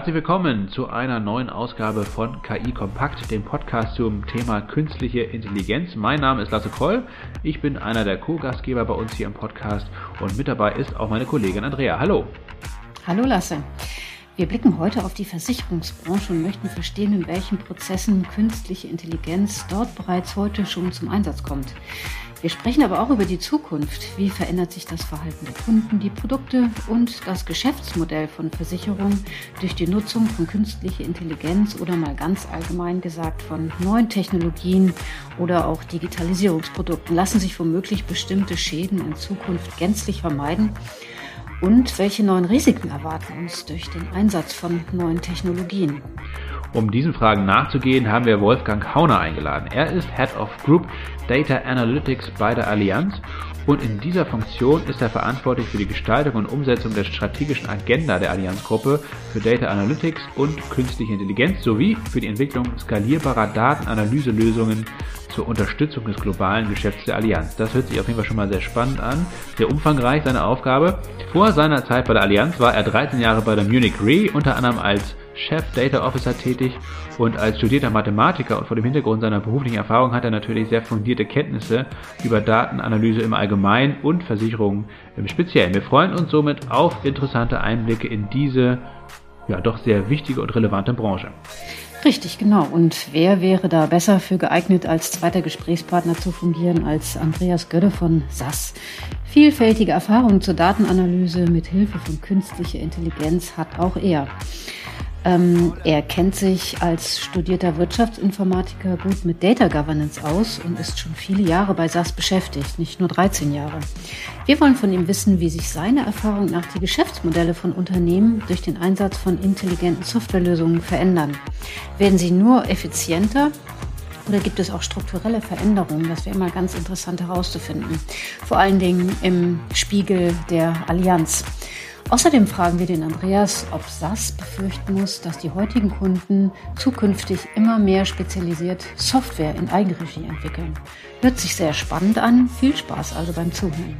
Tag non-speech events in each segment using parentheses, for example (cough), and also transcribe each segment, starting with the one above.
Herzlich willkommen zu einer neuen Ausgabe von KI Kompakt, dem Podcast zum Thema künstliche Intelligenz. Mein Name ist Lasse Kroll. Ich bin einer der Co-Gastgeber bei uns hier im Podcast und mit dabei ist auch meine Kollegin Andrea. Hallo. Hallo Lasse. Wir blicken heute auf die Versicherungsbranche und möchten verstehen, in welchen Prozessen künstliche Intelligenz dort bereits heute schon zum Einsatz kommt. Wir sprechen aber auch über die Zukunft. Wie verändert sich das Verhalten der Kunden, die Produkte und das Geschäftsmodell von Versicherungen durch die Nutzung von künstlicher Intelligenz oder mal ganz allgemein gesagt von neuen Technologien oder auch Digitalisierungsprodukten? Lassen sich womöglich bestimmte Schäden in Zukunft gänzlich vermeiden? Und welche neuen Risiken erwarten uns durch den Einsatz von neuen Technologien? Um diesen Fragen nachzugehen, haben wir Wolfgang Hauner eingeladen. Er ist Head of Group Data Analytics bei der Allianz und in dieser Funktion ist er verantwortlich für die Gestaltung und Umsetzung der strategischen Agenda der Allianzgruppe für Data Analytics und künstliche Intelligenz sowie für die Entwicklung skalierbarer Datenanalyselösungen zur Unterstützung des globalen Geschäfts der Allianz. Das hört sich auf jeden Fall schon mal sehr spannend an, sehr umfangreich seine Aufgabe. Vor seiner Zeit bei der Allianz war er 13 Jahre bei der Munich Re, unter anderem als Chef Data Officer tätig und als studierter Mathematiker und vor dem Hintergrund seiner beruflichen Erfahrung hat er natürlich sehr fundierte Kenntnisse über Datenanalyse im Allgemeinen und Versicherungen im Speziellen. Wir freuen uns somit auf interessante Einblicke in diese ja doch sehr wichtige und relevante Branche. Richtig, genau. Und wer wäre da besser für geeignet, als zweiter Gesprächspartner zu fungieren, als Andreas Gödde von SAS? Vielfältige Erfahrungen zur Datenanalyse mit Hilfe von künstlicher Intelligenz hat auch er. Ähm, er kennt sich als studierter Wirtschaftsinformatiker gut mit Data Governance aus und ist schon viele Jahre bei SAS beschäftigt, nicht nur 13 Jahre. Wir wollen von ihm wissen, wie sich seine Erfahrung nach die Geschäftsmodelle von Unternehmen durch den Einsatz von intelligenten Softwarelösungen verändern. Werden sie nur effizienter oder gibt es auch strukturelle Veränderungen? Das wäre mal ganz interessant herauszufinden. Vor allen Dingen im Spiegel der Allianz. Außerdem fragen wir den Andreas, ob SAS befürchten muss, dass die heutigen Kunden zukünftig immer mehr spezialisiert Software in Eigenregie entwickeln. Hört sich sehr spannend an. Viel Spaß also beim Zuhören.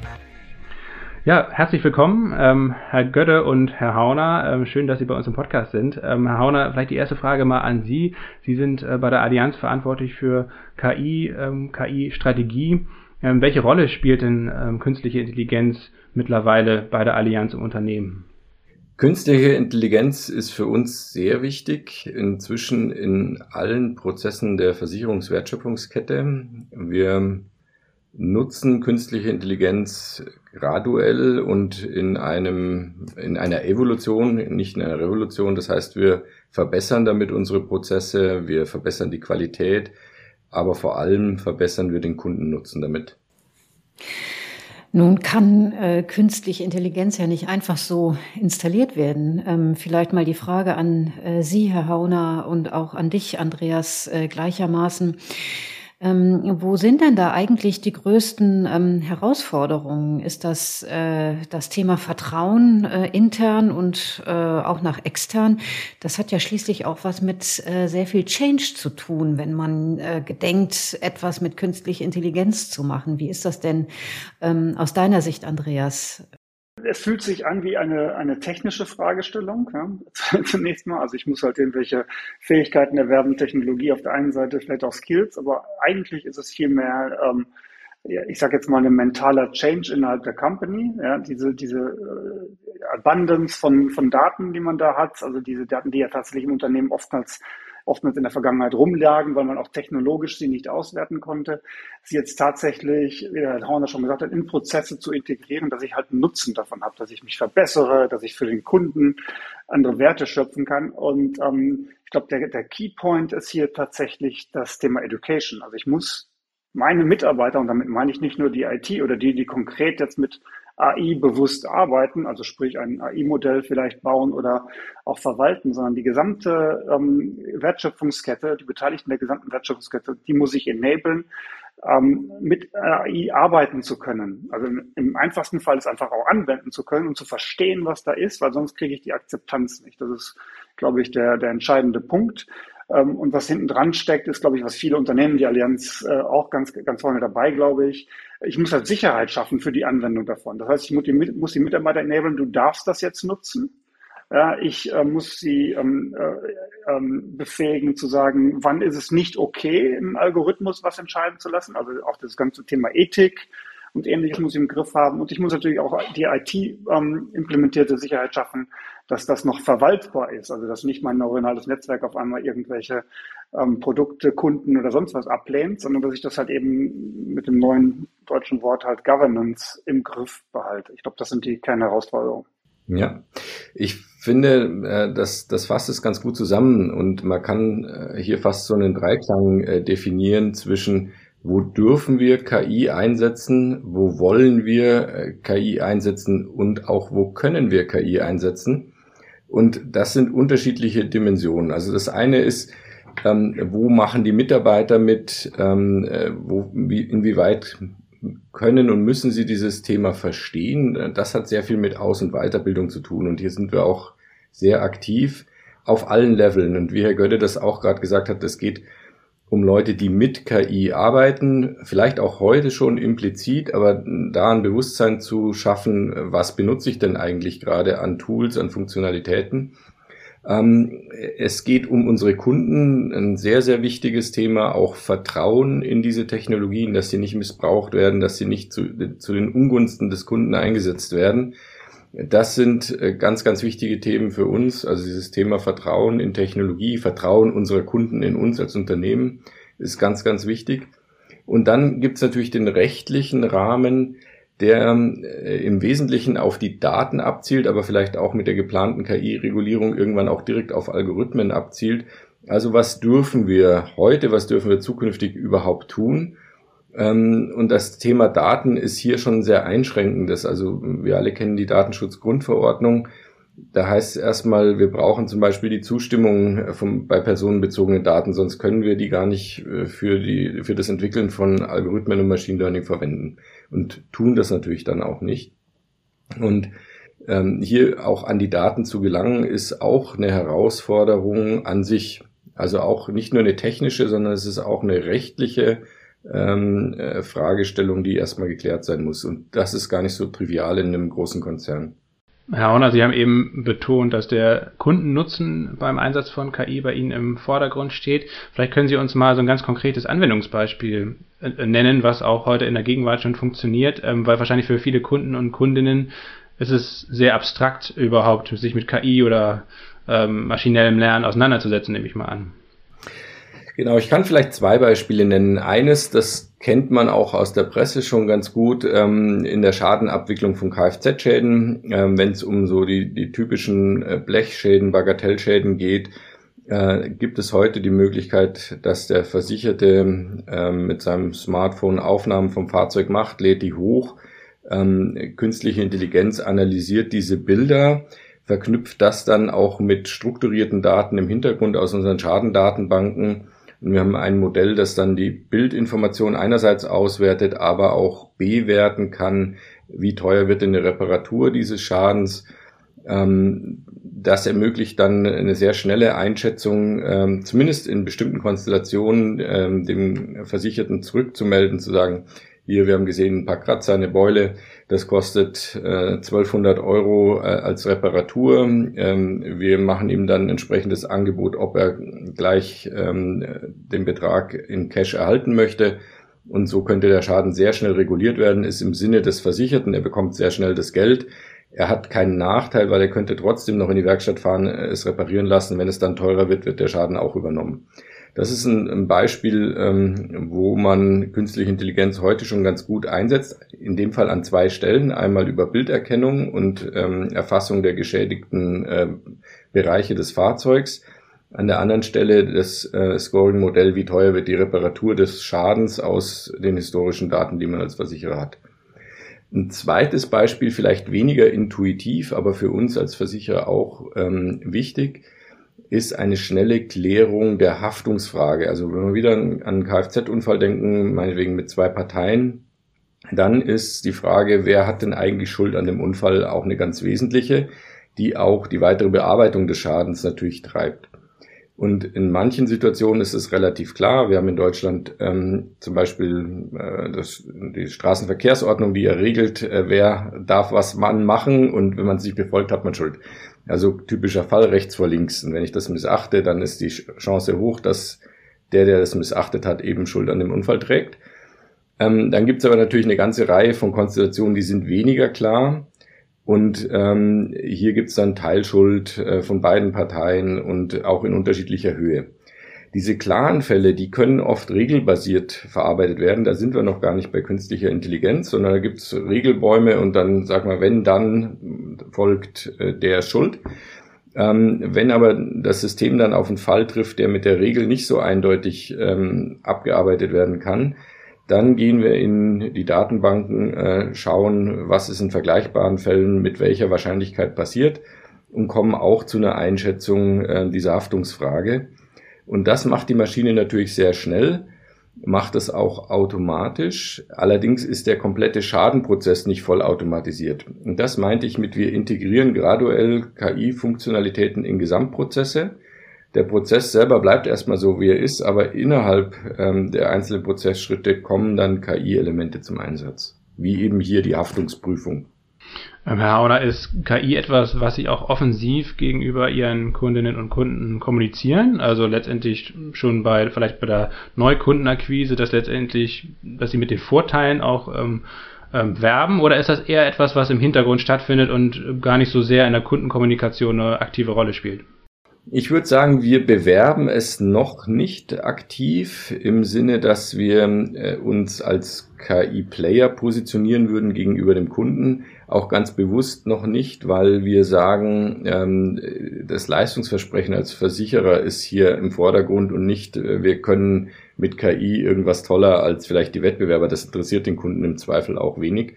Ja, herzlich willkommen, ähm, Herr Götte und Herr Hauner. Ähm, schön, dass Sie bei uns im Podcast sind. Ähm, Herr Hauner, vielleicht die erste Frage mal an Sie. Sie sind äh, bei der Allianz verantwortlich für KI, ähm, KI-Strategie. Ähm, welche Rolle spielt denn ähm, künstliche Intelligenz mittlerweile bei der Allianz im Unternehmen? Künstliche Intelligenz ist für uns sehr wichtig, inzwischen in allen Prozessen der Versicherungswertschöpfungskette. Wir nutzen künstliche Intelligenz graduell und in einem, in einer Evolution, nicht in einer Revolution. Das heißt, wir verbessern damit unsere Prozesse, wir verbessern die Qualität, aber vor allem verbessern wir den Kundennutzen damit. Nun kann äh, künstliche Intelligenz ja nicht einfach so installiert werden. Ähm, vielleicht mal die Frage an äh, Sie, Herr Hauner, und auch an dich, Andreas, äh, gleichermaßen. Ähm, wo sind denn da eigentlich die größten ähm, Herausforderungen? Ist das äh, das Thema Vertrauen äh, intern und äh, auch nach extern? Das hat ja schließlich auch was mit äh, sehr viel Change zu tun, wenn man äh, gedenkt, etwas mit künstlicher Intelligenz zu machen. Wie ist das denn ähm, aus deiner Sicht, Andreas? Es fühlt sich an wie eine, eine technische Fragestellung. Ja. (laughs) Zunächst mal, also ich muss halt irgendwelche Fähigkeiten erwerben, Technologie auf der einen Seite, vielleicht auch Skills, aber eigentlich ist es vielmehr, ähm, ich sage jetzt mal, ein mentaler Change innerhalb der Company. Ja, diese diese äh, Abundance von, von Daten, die man da hat, also diese Daten, die ja tatsächlich im Unternehmen oftmals oftmals in der Vergangenheit rumlagen, weil man auch technologisch sie nicht auswerten konnte, sie jetzt tatsächlich, wie Herr Horner schon gesagt hat, in Prozesse zu integrieren, dass ich halt einen Nutzen davon habe, dass ich mich verbessere, dass ich für den Kunden andere Werte schöpfen kann. Und ähm, ich glaube, der, der Keypoint ist hier tatsächlich das Thema Education. Also ich muss meine Mitarbeiter, und damit meine ich nicht nur die IT oder die, die konkret jetzt mit AI bewusst arbeiten, also sprich ein AI-Modell vielleicht bauen oder auch verwalten, sondern die gesamte ähm, Wertschöpfungskette, die Beteiligten der gesamten Wertschöpfungskette, die muss ich enablen, ähm, mit AI arbeiten zu können. Also im einfachsten Fall ist einfach auch anwenden zu können und zu verstehen, was da ist, weil sonst kriege ich die Akzeptanz nicht. Das ist, glaube ich, der, der entscheidende Punkt. Ähm, und was hinten dran steckt, ist, glaube ich, was viele Unternehmen, die Allianz äh, auch ganz, ganz vorne dabei, glaube ich. Ich muss halt Sicherheit schaffen für die Anwendung davon. Das heißt, ich muss die, muss die Mitarbeiter enablen, du darfst das jetzt nutzen. Ja, ich äh, muss sie ähm, äh, ähm, befähigen zu sagen, wann ist es nicht okay, im Algorithmus was entscheiden zu lassen. Also auch das ganze Thema Ethik und ähnliches muss ich im Griff haben. Und ich muss natürlich auch die IT-implementierte ähm, Sicherheit schaffen, dass das noch verwaltbar ist. Also dass nicht mein neuronales Netzwerk auf einmal irgendwelche ähm, Produkte, Kunden oder sonst was ablehnt, sondern dass ich das halt eben mit dem neuen deutschen Wort halt Governance im Griff behalte. Ich glaube, das sind die Kernherausforderungen. Ja, ich finde, äh, das, das fasst es ganz gut zusammen und man kann äh, hier fast so einen Dreiklang äh, definieren zwischen wo dürfen wir KI einsetzen, wo wollen wir KI einsetzen und auch wo können wir KI einsetzen. Und das sind unterschiedliche Dimensionen. Also das eine ist, ähm, wo machen die Mitarbeiter mit, ähm, wo, wie, inwieweit können und müssen sie dieses Thema verstehen. Das hat sehr viel mit Aus- und Weiterbildung zu tun. Und hier sind wir auch sehr aktiv auf allen Leveln. Und wie Herr Götte das auch gerade gesagt hat, es geht um Leute, die mit KI arbeiten, vielleicht auch heute schon implizit, aber da ein Bewusstsein zu schaffen, was benutze ich denn eigentlich gerade an Tools, an Funktionalitäten ähm, es geht um unsere Kunden, ein sehr, sehr wichtiges Thema, auch Vertrauen in diese Technologien, dass sie nicht missbraucht werden, dass sie nicht zu, zu den Ungunsten des Kunden eingesetzt werden. Das sind äh, ganz, ganz wichtige Themen für uns. Also dieses Thema Vertrauen in Technologie, Vertrauen unserer Kunden in uns als Unternehmen ist ganz, ganz wichtig. Und dann gibt es natürlich den rechtlichen Rahmen, der äh, im Wesentlichen auf die Daten abzielt, aber vielleicht auch mit der geplanten KI-Regulierung irgendwann auch direkt auf Algorithmen abzielt. Also was dürfen wir heute, was dürfen wir zukünftig überhaupt tun? Ähm, und das Thema Daten ist hier schon sehr einschränkendes. Also wir alle kennen die Datenschutzgrundverordnung. Da heißt es erstmal, wir brauchen zum Beispiel die Zustimmung von, bei personenbezogenen Daten, sonst können wir die gar nicht äh, für, die, für das Entwickeln von Algorithmen und Machine Learning verwenden und tun das natürlich dann auch nicht. Und ähm, hier auch an die Daten zu gelangen, ist auch eine Herausforderung an sich. Also auch nicht nur eine technische, sondern es ist auch eine rechtliche ähm, äh, Fragestellung, die erstmal geklärt sein muss. Und das ist gar nicht so trivial in einem großen Konzern. Herr Horner, Sie haben eben betont, dass der Kundennutzen beim Einsatz von KI bei Ihnen im Vordergrund steht. Vielleicht können Sie uns mal so ein ganz konkretes Anwendungsbeispiel äh, nennen, was auch heute in der Gegenwart schon funktioniert, ähm, weil wahrscheinlich für viele Kunden und Kundinnen ist es sehr abstrakt überhaupt, sich mit KI oder ähm, maschinellem Lernen auseinanderzusetzen, nehme ich mal an. Genau, ich kann vielleicht zwei Beispiele nennen. Eines, das kennt man auch aus der Presse schon ganz gut ähm, in der Schadenabwicklung von Kfz-Schäden, ähm, wenn es um so die, die typischen äh, Blechschäden, Bagatellschäden geht, äh, gibt es heute die Möglichkeit, dass der Versicherte äh, mit seinem Smartphone Aufnahmen vom Fahrzeug macht, lädt die hoch, ähm, künstliche Intelligenz analysiert diese Bilder, verknüpft das dann auch mit strukturierten Daten im Hintergrund aus unseren Schadendatenbanken und wir haben ein Modell, das dann die Bildinformation einerseits auswertet, aber auch bewerten kann, wie teuer wird denn eine Reparatur dieses Schadens. Ähm, das ermöglicht dann eine sehr schnelle Einschätzung, ähm, zumindest in bestimmten Konstellationen, ähm, dem Versicherten zurückzumelden, zu sagen, hier, wir haben gesehen, ein paar Kratzer, eine Beule, das kostet äh, 1200 Euro äh, als Reparatur. Ähm, wir machen ihm dann entsprechendes Angebot, ob er gleich ähm, den Betrag in Cash erhalten möchte. Und so könnte der Schaden sehr schnell reguliert werden, ist im Sinne des Versicherten. Er bekommt sehr schnell das Geld. Er hat keinen Nachteil, weil er könnte trotzdem noch in die Werkstatt fahren, es reparieren lassen. Wenn es dann teurer wird, wird der Schaden auch übernommen. Das ist ein, ein Beispiel, ähm, wo man künstliche Intelligenz heute schon ganz gut einsetzt. In dem Fall an zwei Stellen. Einmal über Bilderkennung und ähm, Erfassung der geschädigten äh, Bereiche des Fahrzeugs. An der anderen Stelle das äh, Scoring-Modell, wie teuer wird die Reparatur des Schadens aus den historischen Daten, die man als Versicherer hat. Ein zweites Beispiel, vielleicht weniger intuitiv, aber für uns als Versicherer auch ähm, wichtig ist eine schnelle Klärung der Haftungsfrage. Also wenn wir wieder an einen Kfz-Unfall denken, meinetwegen mit zwei Parteien, dann ist die Frage, wer hat denn eigentlich Schuld an dem Unfall auch eine ganz wesentliche, die auch die weitere Bearbeitung des Schadens natürlich treibt. Und in manchen Situationen ist es relativ klar. Wir haben in Deutschland ähm, zum Beispiel äh, das, die Straßenverkehrsordnung, die ja regelt, äh, wer darf was man machen und wenn man sich befolgt, hat man Schuld. Also typischer Fall rechts vor links. Und wenn ich das missachte, dann ist die Chance hoch, dass der, der das missachtet hat, eben Schuld an dem Unfall trägt. Ähm, dann gibt es aber natürlich eine ganze Reihe von Konstellationen, die sind weniger klar. Und ähm, hier gibt es dann Teilschuld äh, von beiden Parteien und auch in unterschiedlicher Höhe. Diese klaren Fälle, die können oft regelbasiert verarbeitet werden. Da sind wir noch gar nicht bei künstlicher Intelligenz, sondern da gibt es Regelbäume und dann, sag mal, wenn dann folgt äh, der Schuld. Ähm, wenn aber das System dann auf einen Fall trifft, der mit der Regel nicht so eindeutig ähm, abgearbeitet werden kann, dann gehen wir in die Datenbanken, äh, schauen, was ist in vergleichbaren Fällen mit welcher Wahrscheinlichkeit passiert und kommen auch zu einer Einschätzung äh, dieser Haftungsfrage. Und das macht die Maschine natürlich sehr schnell, macht es auch automatisch. Allerdings ist der komplette Schadenprozess nicht vollautomatisiert. Und das meinte ich mit, wir integrieren graduell KI-Funktionalitäten in Gesamtprozesse der Prozess selber bleibt erstmal so, wie er ist, aber innerhalb ähm, der einzelnen Prozessschritte kommen dann KI-Elemente zum Einsatz, wie eben hier die Haftungsprüfung. Ähm, Herr Hauner, ist KI etwas, was Sie auch offensiv gegenüber Ihren Kundinnen und Kunden kommunizieren? Also letztendlich schon bei, vielleicht bei der Neukundenakquise, dass letztendlich, dass Sie mit den Vorteilen auch ähm, ähm, werben? Oder ist das eher etwas, was im Hintergrund stattfindet und gar nicht so sehr in der Kundenkommunikation eine aktive Rolle spielt? Ich würde sagen, wir bewerben es noch nicht aktiv im Sinne, dass wir äh, uns als KI-Player positionieren würden gegenüber dem Kunden. Auch ganz bewusst noch nicht, weil wir sagen, ähm, das Leistungsversprechen als Versicherer ist hier im Vordergrund und nicht, äh, wir können mit KI irgendwas toller als vielleicht die Wettbewerber. Das interessiert den Kunden im Zweifel auch wenig,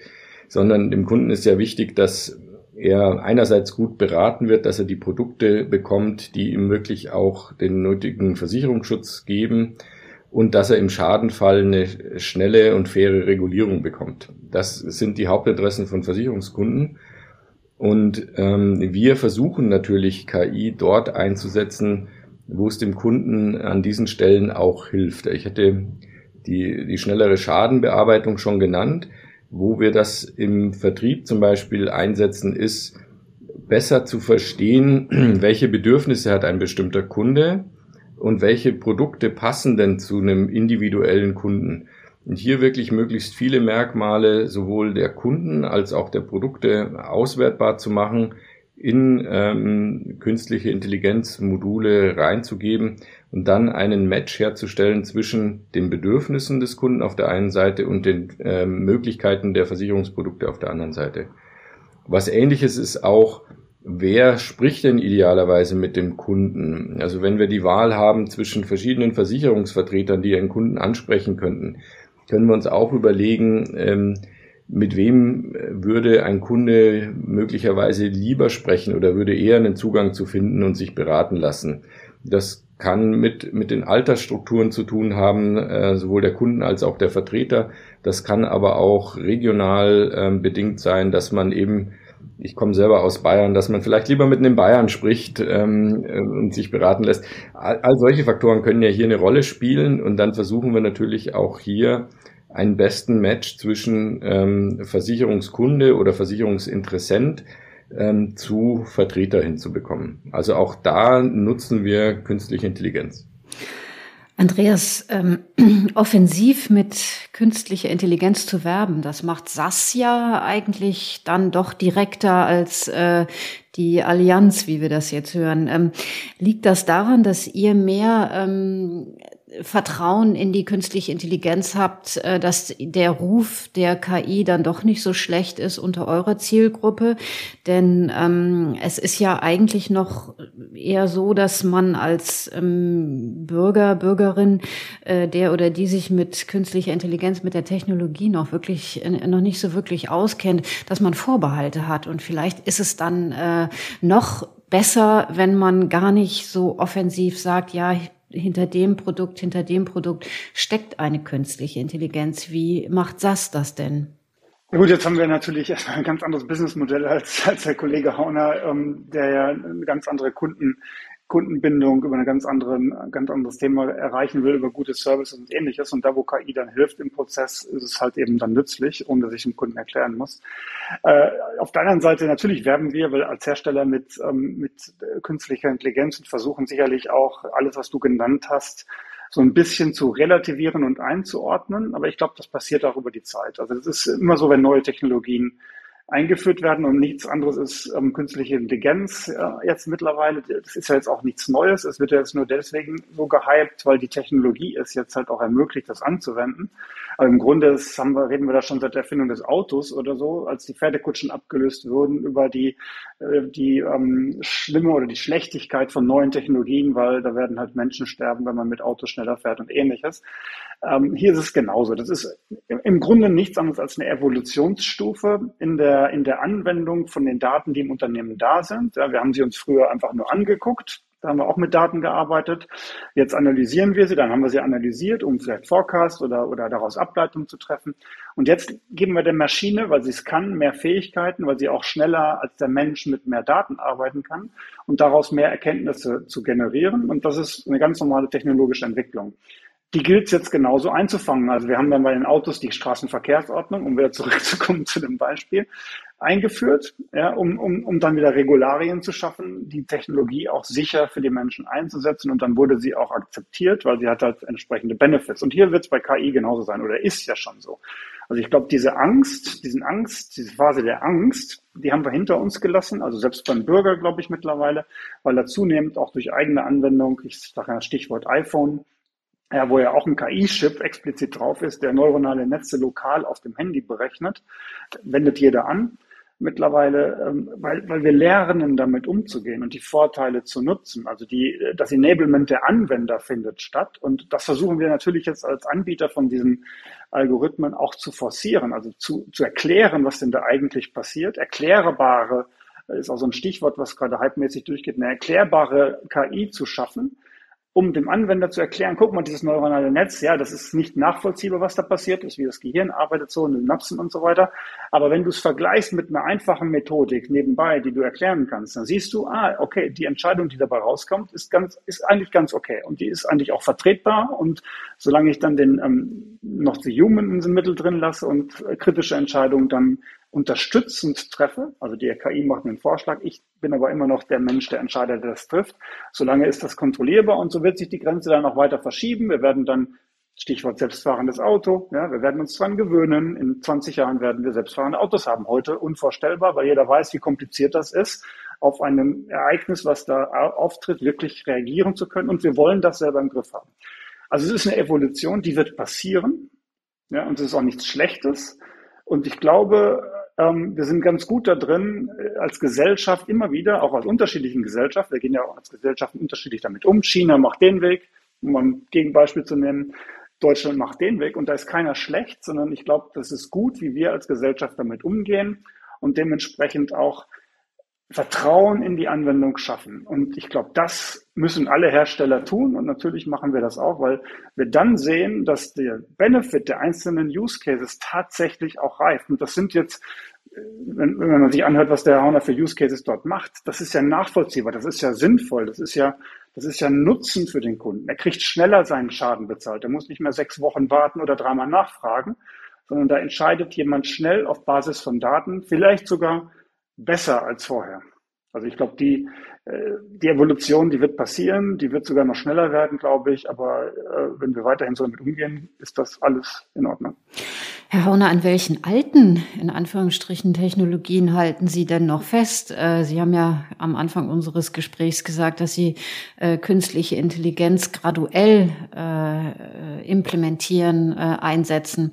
sondern dem Kunden ist ja wichtig, dass er einerseits gut beraten wird, dass er die Produkte bekommt, die ihm wirklich auch den nötigen Versicherungsschutz geben und dass er im Schadenfall eine schnelle und faire Regulierung bekommt. Das sind die Hauptinteressen von Versicherungskunden. Und ähm, wir versuchen natürlich KI dort einzusetzen, wo es dem Kunden an diesen Stellen auch hilft. Ich hätte die, die schnellere Schadenbearbeitung schon genannt. Wo wir das im Vertrieb zum Beispiel einsetzen, ist besser zu verstehen, (clears throat) welche Bedürfnisse hat ein bestimmter Kunde und welche Produkte passen denn zu einem individuellen Kunden. Und hier wirklich möglichst viele Merkmale sowohl der Kunden als auch der Produkte auswertbar zu machen, in ähm, künstliche Intelligenzmodule reinzugeben und dann einen Match herzustellen zwischen den Bedürfnissen des Kunden auf der einen Seite und den äh, Möglichkeiten der Versicherungsprodukte auf der anderen Seite. Was ähnliches ist auch, wer spricht denn idealerweise mit dem Kunden? Also wenn wir die Wahl haben zwischen verschiedenen Versicherungsvertretern, die einen Kunden ansprechen könnten, können wir uns auch überlegen, ähm, mit wem würde ein Kunde möglicherweise lieber sprechen oder würde eher einen Zugang zu finden und sich beraten lassen. Das kann mit, mit den Altersstrukturen zu tun haben, äh, sowohl der Kunden als auch der Vertreter. Das kann aber auch regional äh, bedingt sein, dass man eben, ich komme selber aus Bayern, dass man vielleicht lieber mit einem Bayern spricht ähm, äh, und sich beraten lässt. All, all solche Faktoren können ja hier eine Rolle spielen und dann versuchen wir natürlich auch hier einen besten Match zwischen ähm, Versicherungskunde oder Versicherungsinteressent ähm, zu Vertreter hinzubekommen. Also auch da nutzen wir künstliche Intelligenz. Andreas, ähm, (clears throat) offensiv mit künstlicher Intelligenz zu werben, das macht SAS ja eigentlich dann doch direkter als äh, die Allianz, wie wir das jetzt hören. Ähm, liegt das daran, dass ihr mehr ähm, Vertrauen in die künstliche Intelligenz habt, äh, dass der Ruf der KI dann doch nicht so schlecht ist unter eurer Zielgruppe. Denn ähm, es ist ja eigentlich noch eher so, dass man als ähm, Bürger, Bürgerin, äh, der oder die sich mit künstlicher Intelligenz, mit der Technologie noch wirklich, äh, noch nicht so wirklich auskennt, dass man Vorbehalte hat. Und vielleicht ist es dann äh, noch besser, wenn man gar nicht so offensiv sagt, ja, hinter dem Produkt, hinter dem Produkt steckt eine künstliche Intelligenz. Wie macht SAS das denn? Ja gut, jetzt haben wir natürlich erstmal ein ganz anderes Businessmodell als, als der Kollege Hauner, ähm, der ja ganz andere Kunden Kundenbindung über eine ganz andere, ganz anderes Thema erreichen will, über gute Services und ähnliches. Und da, wo KI dann hilft im Prozess, ist es halt eben dann nützlich, ohne dass ich dem Kunden erklären muss. Äh, auf der anderen Seite natürlich werben wir, weil als Hersteller mit, ähm, mit künstlicher Intelligenz und versuchen sicherlich auch alles, was du genannt hast, so ein bisschen zu relativieren und einzuordnen. Aber ich glaube, das passiert auch über die Zeit. Also es ist immer so, wenn neue Technologien eingeführt werden und nichts anderes ist ähm, künstliche Intelligenz äh, jetzt mittlerweile. Das ist ja jetzt auch nichts Neues. Es wird ja jetzt nur deswegen so gehypt, weil die Technologie es jetzt halt auch ermöglicht, das anzuwenden. Aber im Grunde ist, haben wir, reden wir da schon seit der Erfindung des Autos oder so, als die Pferdekutschen abgelöst wurden über die, äh, die ähm, schlimme oder die Schlechtigkeit von neuen Technologien, weil da werden halt Menschen sterben, wenn man mit Autos schneller fährt und ähnliches. Ähm, hier ist es genauso. Das ist im Grunde nichts anderes als eine Evolutionsstufe in der, in der Anwendung von den Daten, die im Unternehmen da sind. Ja, wir haben sie uns früher einfach nur angeguckt. Da haben wir auch mit Daten gearbeitet. Jetzt analysieren wir sie, dann haben wir sie analysiert, um vielleicht Forecast oder, oder daraus Ableitungen zu treffen. Und jetzt geben wir der Maschine, weil sie es kann, mehr Fähigkeiten, weil sie auch schneller als der Mensch mit mehr Daten arbeiten kann und daraus mehr Erkenntnisse zu generieren. Und das ist eine ganz normale technologische Entwicklung die gilt es jetzt genauso einzufangen. Also wir haben dann bei den Autos die Straßenverkehrsordnung, um wieder (laughs) zurückzukommen zu dem Beispiel, eingeführt, ja, um, um, um dann wieder Regularien zu schaffen, die Technologie auch sicher für die Menschen einzusetzen. Und dann wurde sie auch akzeptiert, weil sie hat halt entsprechende Benefits. Und hier wird es bei KI genauso sein oder ist ja schon so. Also ich glaube, diese Angst, diesen Angst, diese Phase der Angst, die haben wir hinter uns gelassen, also selbst beim Bürger, glaube ich, mittlerweile, weil er zunehmend auch durch eigene Anwendung, ich sage ja Stichwort iPhone, ja, wo ja auch ein KI-Chip explizit drauf ist, der neuronale Netze lokal auf dem Handy berechnet, wendet jeder an mittlerweile, ähm, weil, weil wir lernen, damit umzugehen und die Vorteile zu nutzen. Also die, das Enablement der Anwender findet statt und das versuchen wir natürlich jetzt als Anbieter von diesen Algorithmen auch zu forcieren, also zu, zu erklären, was denn da eigentlich passiert. Erklärbare ist auch so ein Stichwort, was gerade halbmäßig durchgeht, eine erklärbare KI zu schaffen, um dem Anwender zu erklären, guck mal, dieses neuronale Netz, ja, das ist nicht nachvollziehbar, was da passiert ist, wie das Gehirn arbeitet, so in den Synapsen und so weiter. Aber wenn du es vergleichst mit einer einfachen Methodik nebenbei, die du erklären kannst, dann siehst du, ah, okay, die Entscheidung, die dabei rauskommt, ist ganz, ist eigentlich ganz okay. Und die ist eigentlich auch vertretbar. Und solange ich dann den, ähm, noch die Human in den Mittel drin lasse und äh, kritische Entscheidungen dann unterstützend treffe, also die KI macht mir einen Vorschlag, ich bin aber immer noch der Mensch, der Entscheider, der das trifft. Solange ist das kontrollierbar und so wird sich die Grenze dann auch weiter verschieben. Wir werden dann, Stichwort selbstfahrendes Auto, ja, wir werden uns dran gewöhnen. In 20 Jahren werden wir selbstfahrende Autos haben. Heute unvorstellbar, weil jeder weiß, wie kompliziert das ist, auf einem Ereignis, was da auftritt, wirklich reagieren zu können. Und wir wollen das selber im Griff haben. Also es ist eine Evolution, die wird passieren. Ja, und es ist auch nichts Schlechtes. Und ich glaube, ähm, wir sind ganz gut da drin, äh, als Gesellschaft immer wieder, auch als unterschiedlichen Gesellschaft, wir gehen ja auch als Gesellschaft unterschiedlich damit um. China macht den Weg, um ein Gegenbeispiel zu nennen. Deutschland macht den Weg und da ist keiner schlecht, sondern ich glaube, das ist gut, wie wir als Gesellschaft damit umgehen und dementsprechend auch Vertrauen in die Anwendung schaffen. Und ich glaube, das müssen alle Hersteller tun. Und natürlich machen wir das auch, weil wir dann sehen, dass der Benefit der einzelnen Use Cases tatsächlich auch reift. Und das sind jetzt, äh, wenn, wenn man sich anhört, was der Hauner für Use Cases dort macht, das ist ja nachvollziehbar, das ist ja sinnvoll, das ist ja, das ist ja Nutzen für den Kunden. Er kriegt schneller seinen Schaden bezahlt. Er muss nicht mehr sechs Wochen warten oder dreimal nachfragen, sondern da entscheidet jemand schnell auf Basis von Daten, vielleicht sogar besser als vorher. Also ich glaube, die, äh, die Evolution, die wird passieren, die wird sogar noch schneller werden, glaube ich. Aber äh, wenn wir weiterhin so damit umgehen, ist das alles in Ordnung. Herr Hauner, an welchen alten, in Anführungsstrichen, Technologien halten Sie denn noch fest? Äh, Sie haben ja am Anfang unseres Gesprächs gesagt, dass Sie künstliche Intelligenz graduell implementieren, einsetzen.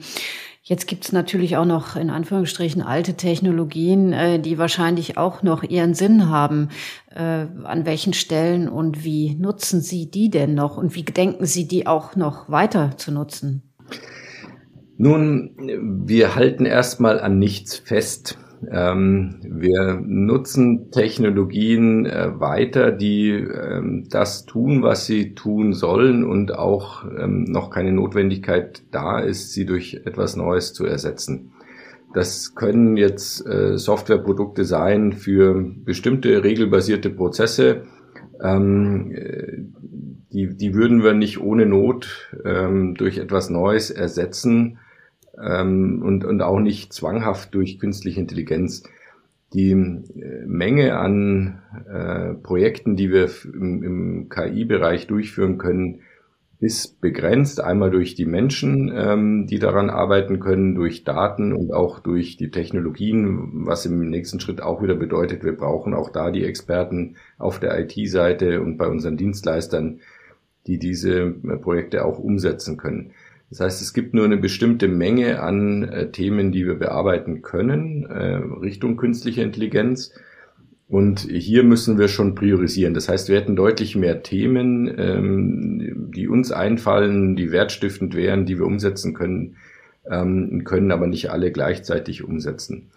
Jetzt gibt es natürlich auch noch in Anführungsstrichen alte Technologien, äh, die wahrscheinlich auch noch ihren Sinn haben. Äh, an welchen Stellen und wie nutzen Sie die denn noch und wie gedenken Sie die auch noch weiter zu nutzen? Nun, wir halten erstmal an nichts fest. Ähm, wir nutzen Technologien äh, weiter, die ähm, das tun, was sie tun sollen und auch ähm, noch keine Notwendigkeit da ist, sie durch etwas Neues zu ersetzen. Das können jetzt äh, Softwareprodukte sein für bestimmte regelbasierte Prozesse, ähm, äh, die, die würden wir nicht ohne Not ähm, durch etwas Neues ersetzen ähm, und, und auch nicht zwanghaft durch künstliche Intelligenz. Die äh, Menge an äh, Projekten, die wir im, im KI-Bereich durchführen können, ist begrenzt. Einmal durch die Menschen, ähm, die daran arbeiten können, durch Daten und auch durch die Technologien, was im nächsten Schritt auch wieder bedeutet, wir brauchen auch da die Experten auf der IT-Seite und bei unseren Dienstleistern, die diese äh, Projekte auch umsetzen können. Das heißt, es gibt nur eine bestimmte Menge an äh, Themen, die wir bearbeiten können, äh, Richtung künstliche Intelligenz. Und hier müssen wir schon priorisieren. Das heißt, wir hätten deutlich mehr Themen, ähm, die uns einfallen, die wertstiftend wären, die wir umsetzen können, ähm, können aber nicht alle gleichzeitig umsetzen.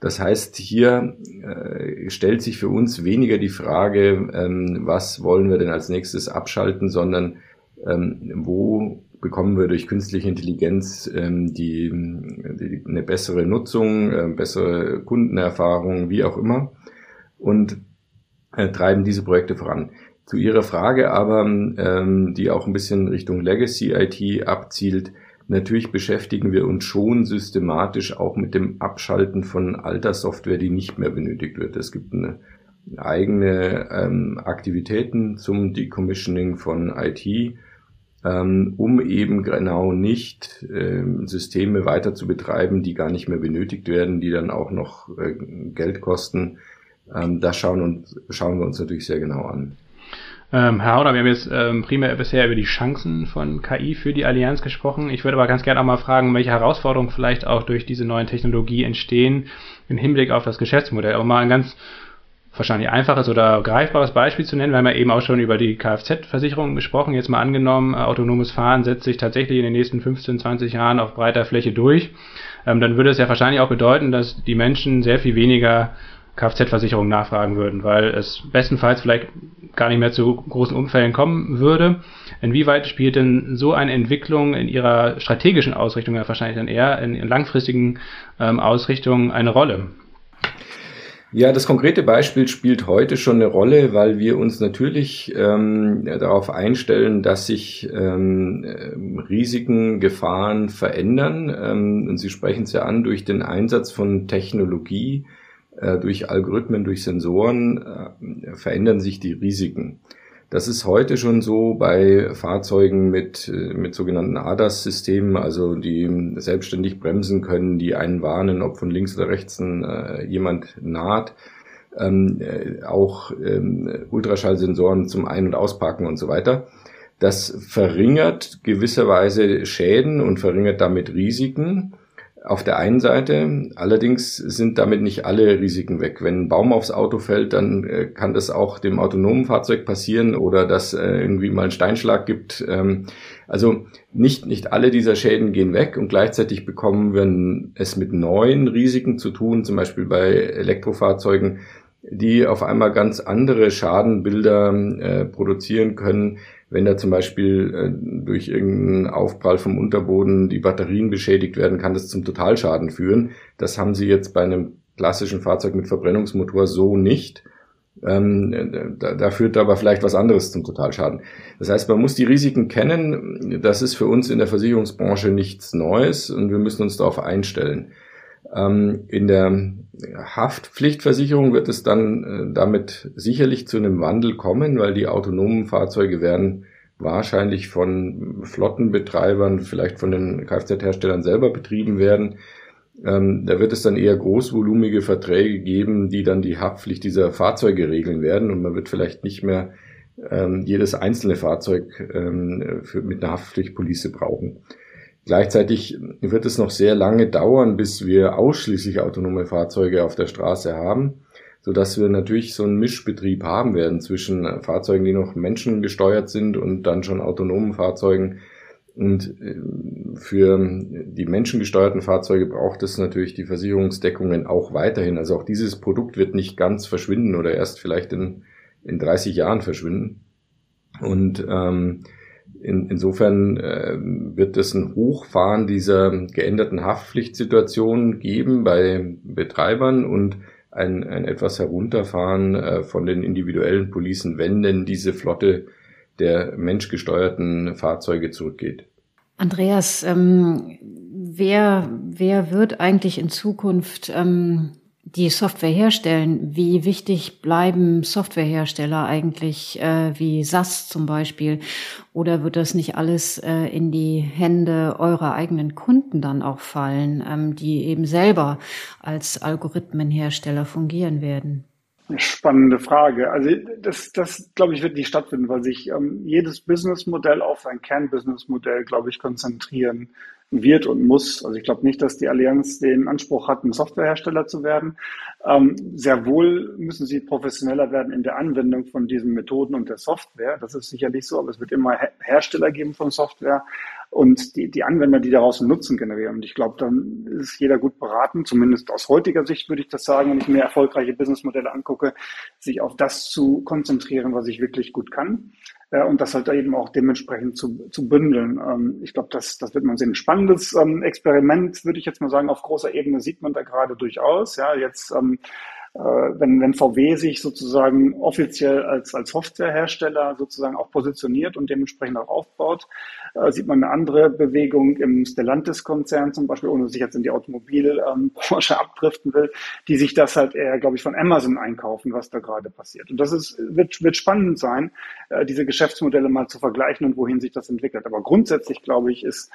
Das heißt, hier äh, stellt sich für uns weniger die Frage, ähm, was wollen wir denn als nächstes abschalten, sondern ähm, wo bekommen wir durch künstliche Intelligenz ähm, die, die, eine bessere Nutzung, äh, bessere Kundenerfahrung, wie auch immer und äh, treiben diese Projekte voran. Zu Ihrer Frage aber, ähm, die auch ein bisschen Richtung Legacy IT abzielt, natürlich beschäftigen wir uns schon systematisch auch mit dem Abschalten von alter Software, die nicht mehr benötigt wird. Es gibt eine eigene ähm, Aktivitäten zum Decommissioning von IT, um eben genau nicht ähm, Systeme weiter zu betreiben, die gar nicht mehr benötigt werden, die dann auch noch äh, Geld kosten ähm, das schauen, und, schauen wir uns natürlich sehr genau an. Ähm, Herr Hauder, wir haben jetzt ähm, primär bisher über die Chancen von KI für die Allianz gesprochen. Ich würde aber ganz gerne auch mal fragen, welche Herausforderungen vielleicht auch durch diese neuen Technologie entstehen im Hinblick auf das Geschäftsmodell. Um mal ein ganz wahrscheinlich einfaches oder greifbares Beispiel zu nennen. Wir haben ja eben auch schon über die Kfz-Versicherung gesprochen. Jetzt mal angenommen, äh, autonomes Fahren setzt sich tatsächlich in den nächsten 15, 20 Jahren auf breiter Fläche durch. Ähm, dann würde es ja wahrscheinlich auch bedeuten, dass die Menschen sehr viel weniger Kfz-Versicherung nachfragen würden, weil es bestenfalls vielleicht gar nicht mehr zu großen Unfällen kommen würde. Inwieweit spielt denn so eine Entwicklung in ihrer strategischen Ausrichtung ja wahrscheinlich dann eher in, in langfristigen ähm, Ausrichtung eine Rolle? Ja, das konkrete Beispiel spielt heute schon eine Rolle, weil wir uns natürlich ähm, darauf einstellen, dass sich ähm, Risiken, Gefahren verändern. Ähm, und Sie sprechen es ja an durch den Einsatz von Technologie äh, durch Algorithmen, durch Sensoren äh, verändern sich die Risiken. Das ist heute schon so bei Fahrzeugen mit, äh, mit sogenannten ADAS-Systemen, also die selbstständig bremsen können, die einen warnen, ob von links oder rechts äh, jemand naht. Ähm, äh, auch ähm, Ultraschallsensoren zum Ein- und Ausparken und so weiter. Das verringert gewisserweise Schäden und verringert damit Risiken. Auf der einen Seite, allerdings sind damit nicht alle Risiken weg. Wenn ein Baum aufs Auto fällt, dann äh, kann das auch dem autonomen Fahrzeug passieren oder dass äh, irgendwie mal einen Steinschlag gibt. Ähm, also nicht, nicht alle dieser Schäden gehen weg und gleichzeitig bekommen wir es mit neuen Risiken zu tun, zum Beispiel bei Elektrofahrzeugen, die auf einmal ganz andere Schadenbilder äh, produzieren können, wenn da zum Beispiel äh, durch irgendeinen Aufprall vom Unterboden die Batterien beschädigt werden, kann das zum Totalschaden führen. Das haben sie jetzt bei einem klassischen Fahrzeug mit Verbrennungsmotor so nicht. Ähm, da, da führt aber vielleicht was anderes zum Totalschaden. Das heißt, man muss die Risiken kennen. Das ist für uns in der Versicherungsbranche nichts Neues und wir müssen uns darauf einstellen. Ähm, in der Haftpflichtversicherung wird es dann äh, damit sicherlich zu einem Wandel kommen, weil die autonomen Fahrzeuge werden wahrscheinlich von Flottenbetreibern, vielleicht von den Kfz-Herstellern selber betrieben werden. Ähm, da wird es dann eher großvolumige Verträge geben, die dann die Haftpflicht dieser Fahrzeuge regeln werden und man wird vielleicht nicht mehr ähm, jedes einzelne Fahrzeug mit einer Haftpflichtpolice brauchen. Gleichzeitig wird es noch sehr lange dauern, bis wir ausschließlich autonome Fahrzeuge auf der Straße haben, so dass wir natürlich so einen Mischbetrieb haben werden zwischen Fahrzeugen, die noch menschengesteuert sind und dann schon autonomen Fahrzeugen. Und äh, für die menschengesteuerten Fahrzeuge braucht es natürlich die Versicherungsdeckungen auch weiterhin. Also auch dieses Produkt wird nicht ganz verschwinden oder erst vielleicht in, in 30 Jahren verschwinden. Und ähm, in, insofern äh, wird es ein Hochfahren dieser geänderten Haftpflichtsituation geben bei Betreibern und ein, ein etwas herunterfahren äh, von den individuellen Policen, wenn denn diese Flotte der menschgesteuerten Fahrzeuge zurückgeht. Andreas, ähm, wer, wer wird eigentlich in Zukunft ähm, die Software herstellen? Wie wichtig bleiben Softwarehersteller eigentlich, äh, wie SAS zum Beispiel? Oder wird das nicht alles äh, in die Hände eurer eigenen Kunden dann auch fallen, ähm, die eben selber als Algorithmenhersteller fungieren werden? Spannende Frage. Also das, das glaube ich, wird nicht stattfinden, weil sich ähm, jedes Businessmodell auf sein Kernbusinessmodell, glaube ich, konzentrieren wird und muss. Also ich glaube nicht, dass die Allianz den Anspruch hat, ein Softwarehersteller zu werden. Ähm, sehr wohl müssen sie professioneller werden in der Anwendung von diesen Methoden und der Software. Das ist sicherlich so, aber es wird immer Hersteller geben von Software und die, die Anwender, die daraus einen Nutzen generieren. Und ich glaube, dann ist jeder gut beraten, zumindest aus heutiger Sicht würde ich das sagen, wenn ich mir erfolgreiche Businessmodelle angucke, sich auf das zu konzentrieren, was ich wirklich gut kann äh, und das halt eben auch dementsprechend zu, zu bündeln. Ähm, ich glaube, das, das wird man sehen. Spannendes ähm, Experiment, würde ich jetzt mal sagen, auf großer Ebene sieht man da gerade durchaus. Ja, jetzt ähm, äh, wenn, wenn VW sich sozusagen offiziell als, als Softwarehersteller sozusagen auch positioniert und dementsprechend auch aufbaut, äh, sieht man eine andere Bewegung im Stellantis-Konzern zum Beispiel, ohne dass ich jetzt in die Automobilbranche ähm, (laughs) abdriften will, die sich das halt eher, glaube ich, von Amazon einkaufen, was da gerade passiert. Und das ist, wird, wird spannend sein, äh, diese Geschäftsmodelle mal zu vergleichen und wohin sich das entwickelt. Aber grundsätzlich, glaube ich, ist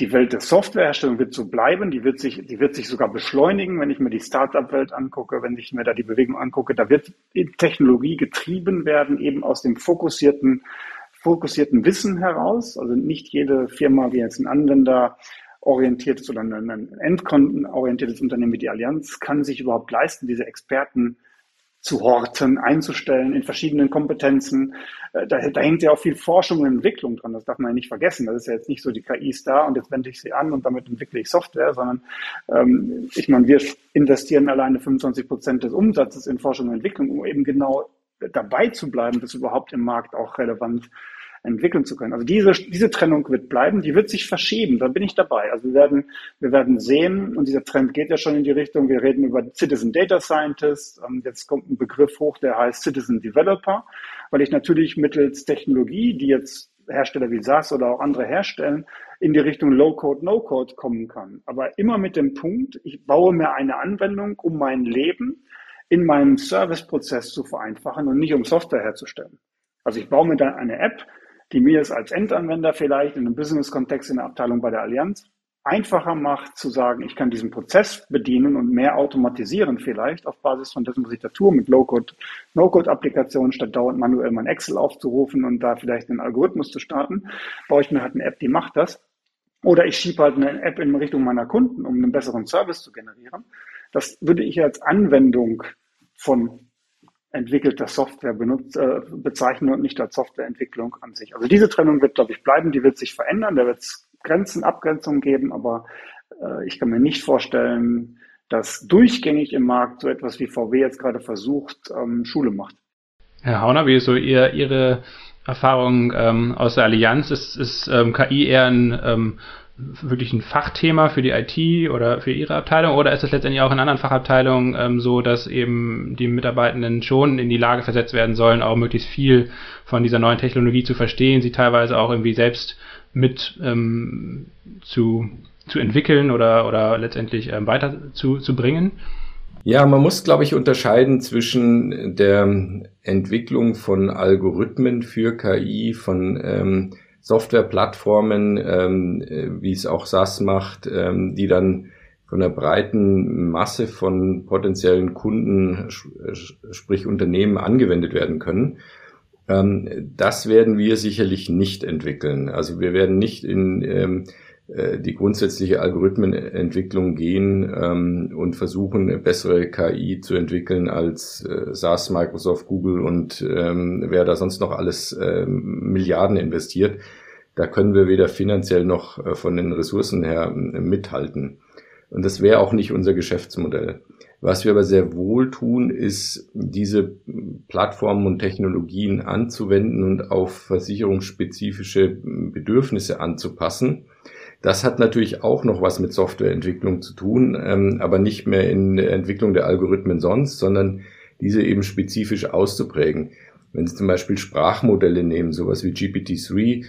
die Welt der Softwareherstellung wird so bleiben, die wird sich, die wird sich sogar beschleunigen, wenn ich mir die Startup-Welt angucke, wenn ich mir da die Bewegung angucke, da wird Technologie getrieben werden, eben aus dem fokussierten, fokussierten Wissen heraus. Also nicht jede Firma, wie jetzt ein Anwender orientiertes oder ein endkontenorientiertes Unternehmen wie die Allianz kann sich überhaupt leisten, diese Experten zu horten, einzustellen in verschiedenen Kompetenzen. Äh, da, da hängt ja auch viel Forschung und Entwicklung dran. Das darf man ja nicht vergessen. Das ist ja jetzt nicht so, die KI ist da und jetzt wende ich sie an und damit entwickle ich Software, sondern ähm, ich meine, wir investieren alleine 25 Prozent des Umsatzes in Forschung und Entwicklung, um eben genau dabei zu bleiben, das überhaupt im Markt auch relevant entwickeln zu können. Also diese, diese Trennung wird bleiben, die wird sich verschieben, da bin ich dabei. Also wir werden, wir werden sehen, und dieser Trend geht ja schon in die Richtung, wir reden über Citizen Data Scientist, jetzt kommt ein Begriff hoch, der heißt Citizen Developer, weil ich natürlich mittels Technologie, die jetzt Hersteller wie SAS oder auch andere herstellen, in die Richtung Low-Code, No-Code kommen kann. Aber immer mit dem Punkt, ich baue mir eine Anwendung, um mein Leben in meinem Serviceprozess zu vereinfachen und nicht um Software herzustellen. Also ich baue mir dann eine App, die mir es als Endanwender vielleicht in einem Business-Kontext in der Abteilung bei der Allianz einfacher macht, zu sagen, ich kann diesen Prozess bedienen und mehr automatisieren vielleicht auf Basis von dessen, was ich da tue, mit Low-Code, No-Code-Applikationen, statt dauernd manuell mein Excel aufzurufen und da vielleicht einen Algorithmus zu starten, baue ich mir halt eine App, die macht das. Oder ich schiebe halt eine App in Richtung meiner Kunden, um einen besseren Service zu generieren. Das würde ich als Anwendung von entwickelter Software benutzt, äh, bezeichnen und nicht als Softwareentwicklung an sich. Also diese Trennung wird, glaube ich, bleiben, die wird sich verändern, da wird es Grenzen, Abgrenzungen geben, aber äh, ich kann mir nicht vorstellen, dass durchgängig im Markt so etwas wie VW jetzt gerade versucht, ähm, Schule macht. Herr Hauner, wie so Ihr, Ihre Erfahrung ähm, aus der Allianz? Ist, ist ähm, KI eher ein ähm, wirklich ein Fachthema für die IT oder für Ihre Abteilung oder ist es letztendlich auch in anderen Fachabteilungen ähm, so, dass eben die Mitarbeitenden schon in die Lage versetzt werden sollen, auch möglichst viel von dieser neuen Technologie zu verstehen, sie teilweise auch irgendwie selbst mit ähm, zu, zu entwickeln oder, oder letztendlich ähm, weiter zu, bringen? Ja, man muss, glaube ich, unterscheiden zwischen der Entwicklung von Algorithmen für KI, von ähm, Softwareplattformen, ähm, äh, wie es auch SAS macht, ähm, die dann von einer breiten Masse von potenziellen Kunden, sprich Unternehmen, angewendet werden können. Ähm, das werden wir sicherlich nicht entwickeln. Also wir werden nicht in ähm, äh, die grundsätzliche Algorithmenentwicklung gehen ähm, und versuchen, bessere KI zu entwickeln als äh, SaaS, Microsoft, Google und ähm, wer da sonst noch alles ähm, Milliarden investiert. Da können wir weder finanziell noch äh, von den Ressourcen her äh, mithalten. Und das wäre auch nicht unser Geschäftsmodell. Was wir aber sehr wohl tun, ist, diese Plattformen und Technologien anzuwenden und auf versicherungsspezifische Bedürfnisse anzupassen Das hat natürlich auch noch was mit Softwareentwicklung zu tun, ähm, aber nicht mehr in der Entwicklung der Algorithmen sonst, sondern diese eben spezifisch auszuprägen. Wenn Sie zum Beispiel Sprachmodelle nehmen, sowas wie GPT-3,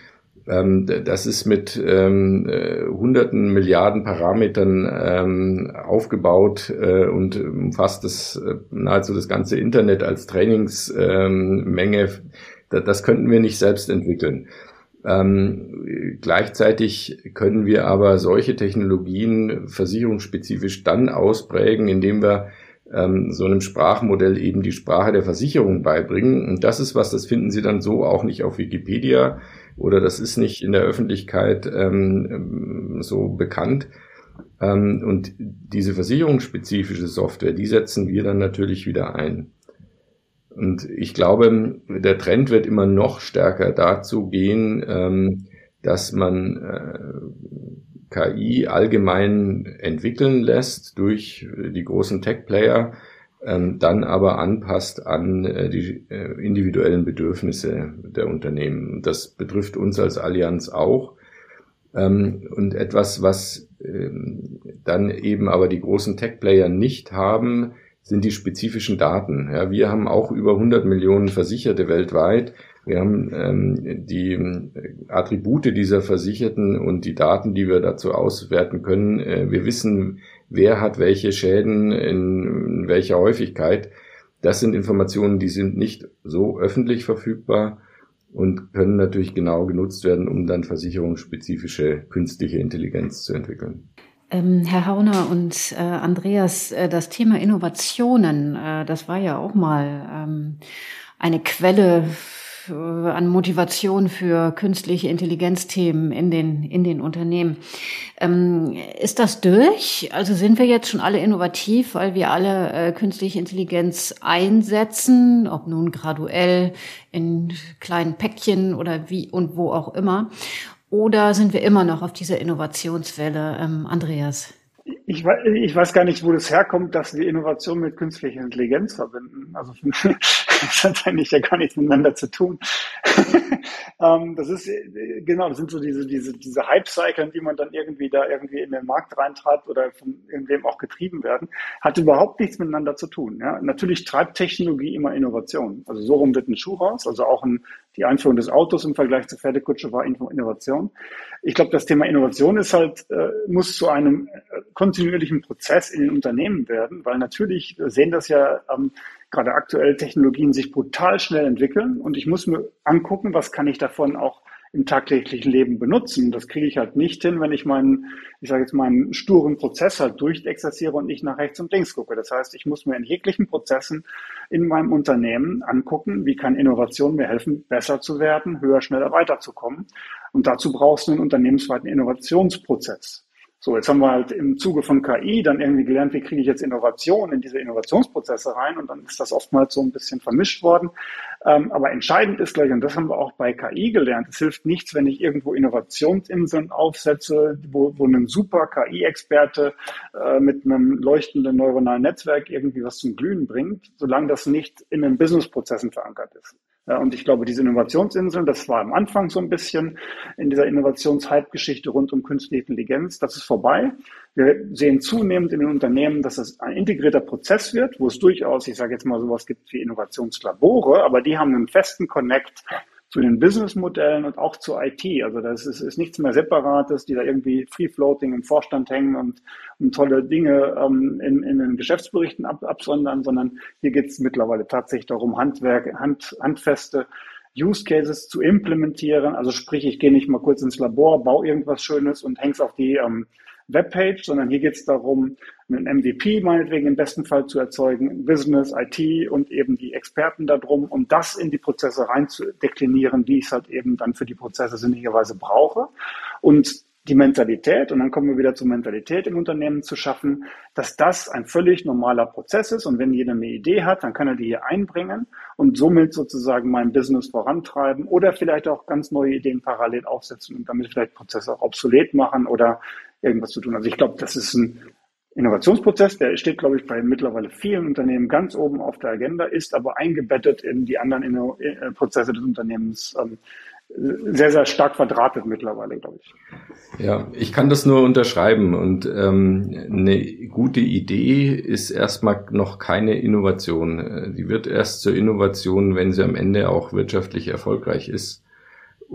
ähm, das ist mit ähm, äh, hunderten Milliarden Parametern ähm, aufgebaut äh, und umfasst das äh, nahezu das ganze Internet als Trainingsmenge. Ähm, das könnten wir nicht selbst entwickeln. Ähm, gleichzeitig können wir aber solche Technologien versicherungsspezifisch dann ausprägen, indem wir ähm, so einem Sprachmodell eben die Sprache der Versicherung beibringen. Und das ist was, das finden Sie dann so auch nicht auf Wikipedia oder das ist nicht in der Öffentlichkeit ähm, so bekannt. Ähm, und diese versicherungsspezifische Software, die setzen wir dann natürlich wieder ein. Und ich glaube, der Trend wird immer noch stärker dazu gehen, ähm, dass man äh, KI allgemein entwickeln lässt durch die großen Tech-Player, ähm, dann aber anpasst an äh, die äh, individuellen Bedürfnisse der Unternehmen. Das betrifft uns als Allianz auch. Ähm, und etwas, was dann eben aber die großen Tech-Player nicht haben, sind die spezifischen Daten. Ja, wir haben auch über 100 Millionen Versicherte weltweit. Wir haben ähm, die äh, Attribute dieser Versicherten und die Daten, die wir dazu auswerten können. Äh, wir wissen, wer hat welche Schäden in welcher Häufigkeit. Das sind Informationen, die sind nicht so öffentlich verfügbar und können natürlich genau genutzt werden, um dann versicherungsspezifische künstliche Intelligenz zu entwickeln. Ähm, Herr Hauner und äh, Andreas, äh, das Thema Innovationen, äh, das war ja auch mal ähm, eine Quelle an Motivation für künstliche Intelligenzthemen in den, in den Unternehmen. Ähm, ist das durch? Also sind wir jetzt schon alle innovativ, weil wir alle äh, künstliche Intelligenz einsetzen, ob nun graduell in kleinen Päckchen oder wie und wo auch immer? Oder sind wir immer noch auf dieser Innovationswelle, ähm, Andreas? Ich weiß, ich weiß gar nicht, wo das herkommt, dass wir Innovation mit künstlicher Intelligenz verbinden. Also (laughs) das hat eigentlich ja gar nichts miteinander zu tun. (laughs) ähm, das ist genau, das sind so diese diese diese Hype-Cycles, die man dann irgendwie da irgendwie in den Markt reintreibt oder von irgendwem auch getrieben werden, hat überhaupt nichts miteinander zu tun. Ja? Natürlich treibt Technologie immer Innovation. Also so rum wird ein Schuh raus. Also auch ein die Einführung des Autos im Vergleich zur Pferdekutsche war Innovation. Ich glaube, das Thema Innovation ist halt, äh, muss zu einem äh, kontinuierlichen Prozess in den Unternehmen werden, weil natürlich sehen das ja ähm, gerade aktuell Technologien sich brutal schnell entwickeln und ich muss mir angucken, was kann ich davon auch im tagtäglichen Leben benutzen. Das kriege ich halt nicht hin, wenn ich meinen, ich sage jetzt meinen sturen Prozess halt durchexerziere und nicht nach rechts und links gucke. Das heißt, ich muss mir in jeglichen Prozessen in meinem Unternehmen angucken, wie kann Innovation mir helfen, besser zu werden, höher, schneller weiterzukommen. Und dazu brauchst du einen unternehmensweiten Innovationsprozess. So, jetzt haben wir halt im Zuge von KI dann irgendwie gelernt, wie kriege ich jetzt Innovation in diese Innovationsprozesse rein und dann ist das oftmals so ein bisschen vermischt worden. Ähm, aber entscheidend ist gleich, und das haben wir auch bei KI gelernt, es hilft nichts, wenn ich irgendwo Innovationsinseln aufsetze, wo, wo ein super KI-Experte äh, mit einem leuchtenden neuronalen Netzwerk irgendwie was zum Glühen bringt, solange das nicht in den Businessprozessen verankert ist. Ja, und ich glaube, diese Innovationsinseln, das war am Anfang so ein bisschen in dieser Innovationshype-Geschichte rund um künstliche Intelligenz, das ist vorbei. Wir sehen zunehmend in den Unternehmen, dass es ein integrierter Prozess wird, wo es durchaus, ich sage jetzt mal, sowas gibt wie Innovationslabore, aber die haben einen festen Connect zu den Businessmodellen und auch zur IT. Also das ist, ist nichts mehr Separates, die da irgendwie free-floating im Vorstand hängen und, und tolle Dinge ähm, in, in den Geschäftsberichten ab, absondern, sondern hier geht es mittlerweile tatsächlich darum, Handwerk, Hand, handfeste Use Cases zu implementieren. Also sprich, ich gehe nicht mal kurz ins Labor, baue irgendwas Schönes und häng's auf die ähm, Webpage, sondern hier geht es darum, einen MVP meinetwegen im besten Fall zu erzeugen, Business, IT und eben die Experten darum, um das in die Prozesse rein zu deklinieren, wie ich es halt eben dann für die Prozesse sinnigerweise brauche. Und die Mentalität, und dann kommen wir wieder zur Mentalität im Unternehmen zu schaffen, dass das ein völlig normaler Prozess ist. Und wenn jeder eine Idee hat, dann kann er die hier einbringen und somit sozusagen mein Business vorantreiben oder vielleicht auch ganz neue Ideen parallel aufsetzen und damit vielleicht Prozesse auch obsolet machen oder irgendwas zu tun. Also ich glaube, das ist ein Innovationsprozess, der steht, glaube ich, bei mittlerweile vielen Unternehmen ganz oben auf der Agenda, ist aber eingebettet in die anderen Inno äh, Prozesse des Unternehmens ähm, sehr, sehr stark verdrahtet mittlerweile, glaube ich. Ja, ich kann das nur unterschreiben und ähm, eine gute Idee ist erstmal noch keine Innovation. Die wird erst zur Innovation, wenn sie am Ende auch wirtschaftlich erfolgreich ist.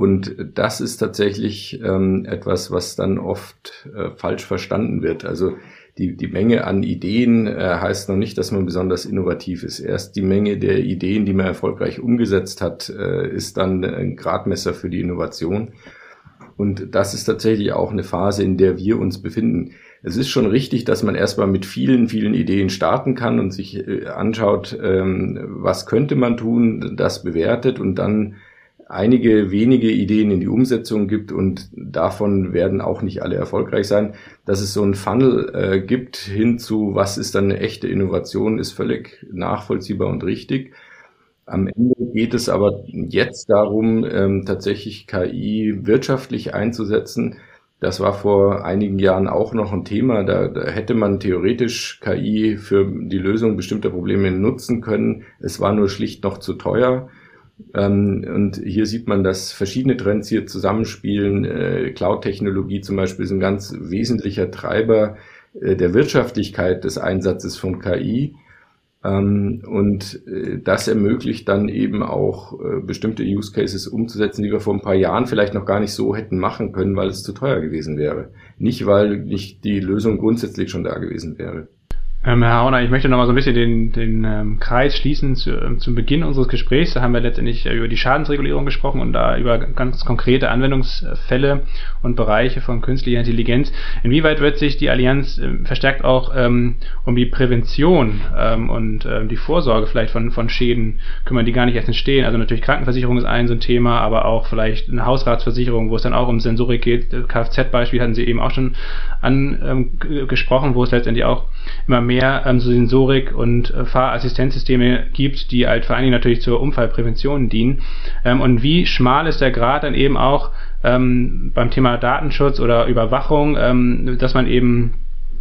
Und das ist tatsächlich ähm, etwas, was dann oft äh, falsch verstanden wird. Also die, die Menge an Ideen äh, heißt noch nicht, dass man besonders innovativ ist. Erst die Menge der Ideen, die man erfolgreich umgesetzt hat, äh, ist dann ein Gradmesser für die Innovation. Und das ist tatsächlich auch eine Phase, in der wir uns befinden. Es ist schon richtig, dass man erstmal mit vielen, vielen Ideen starten kann und sich äh, anschaut, ähm, was könnte man tun, das bewertet und dann einige wenige Ideen in die Umsetzung gibt und davon werden auch nicht alle erfolgreich sein. Dass es so einen Funnel äh, gibt hin zu, was ist dann eine echte Innovation, ist völlig nachvollziehbar und richtig. Am Ende geht es aber jetzt darum, ähm, tatsächlich KI wirtschaftlich einzusetzen. Das war vor einigen Jahren auch noch ein Thema. Da, da hätte man theoretisch KI für die Lösung bestimmter Probleme nutzen können. Es war nur schlicht noch zu teuer. Ähm, und hier sieht man, dass verschiedene Trends hier zusammenspielen. Äh, Cloud-Technologie zum Beispiel ist ein ganz wesentlicher Treiber äh, der Wirtschaftlichkeit des Einsatzes von KI. Ähm, und äh, das ermöglicht dann eben auch bestimmte Use Cases umzusetzen, die wir vor ein paar Jahren vielleicht noch gar nicht so hätten machen können, weil es zu teuer gewesen wäre. Nicht, weil nicht die Lösung grundsätzlich schon da gewesen wäre. Ähm, Herr Hauner, ich möchte noch mal so ein bisschen den, den ähm, Kreis schließen zu, ähm, zum Beginn unseres Gesprächs. Da haben wir letztendlich äh, über die Schadensregulierung gesprochen und da über ganz konkrete Anwendungsfälle und Bereiche von künstlicher Intelligenz. Inwieweit wird sich die Allianz äh, verstärkt auch ähm, um die Prävention ähm, und ähm, die Vorsorge vielleicht von, von Schäden kümmern, die gar nicht erst entstehen? Also natürlich Krankenversicherung ist ein so ein Thema, aber auch vielleicht eine Hausratsversicherung, wo es dann auch um Sensorik geht. Kfz-Beispiel hatten Sie eben auch schon angesprochen, wo es letztendlich auch immer mehr ähm, so Sensorik und äh, Fahrassistenzsysteme gibt, die halt vor allen Dingen natürlich zur Unfallprävention dienen. Ähm, und wie schmal ist der Grad dann eben auch ähm, beim Thema Datenschutz oder Überwachung, ähm, dass man eben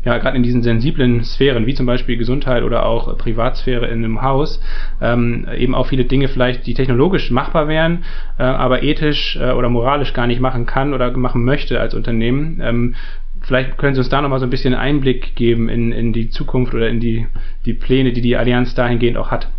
ja, gerade in diesen sensiblen Sphären, wie zum Beispiel Gesundheit oder auch Privatsphäre in einem Haus, ähm, eben auch viele Dinge vielleicht, die technologisch machbar wären, äh, aber ethisch äh, oder moralisch gar nicht machen kann oder machen möchte als Unternehmen. Ähm, Vielleicht können Sie uns da nochmal so ein bisschen Einblick geben in, in die Zukunft oder in die, die Pläne, die die Allianz dahingehend auch hat.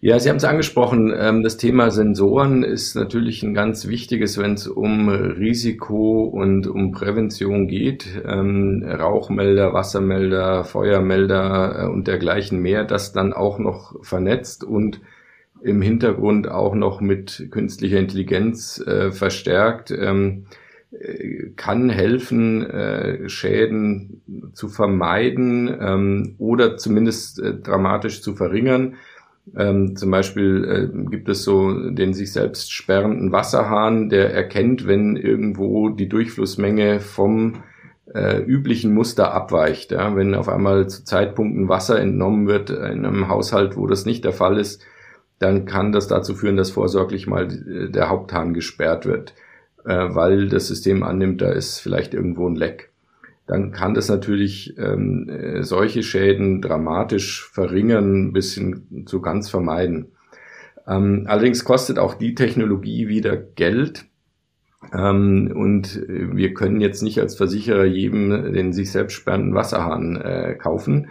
Ja, Sie haben es angesprochen. Ähm, das Thema Sensoren ist natürlich ein ganz wichtiges, wenn es um Risiko und um Prävention geht. Ähm, Rauchmelder, Wassermelder, Feuermelder äh, und dergleichen mehr, das dann auch noch vernetzt und im Hintergrund auch noch mit künstlicher Intelligenz äh, verstärkt. Kann helfen, äh, Schäden zu vermeiden ähm, oder zumindest äh, dramatisch zu verringern. Ähm, zum Beispiel äh, gibt es so den sich selbst sperrenden Wasserhahn, der erkennt, wenn irgendwo die Durchflussmenge vom äh, üblichen Muster abweicht. Ja? Wenn auf einmal zu Zeitpunkten Wasser entnommen wird in einem Haushalt, wo das nicht der Fall ist, dann kann das dazu führen, dass vorsorglich mal der Haupthahn gesperrt wird äh, weil das System annimmt, da ist vielleicht irgendwo ein Leck. Dann kann das natürlich ähm, äh, solche Schäden dramatisch verringern bis hin zu ganz vermeiden. Ähm, allerdings kostet auch die Technologie wieder Geld. Ähm, und wir können jetzt nicht als Versicherer jedem den sich selbst sperrenden Wasserhahn äh, kaufen.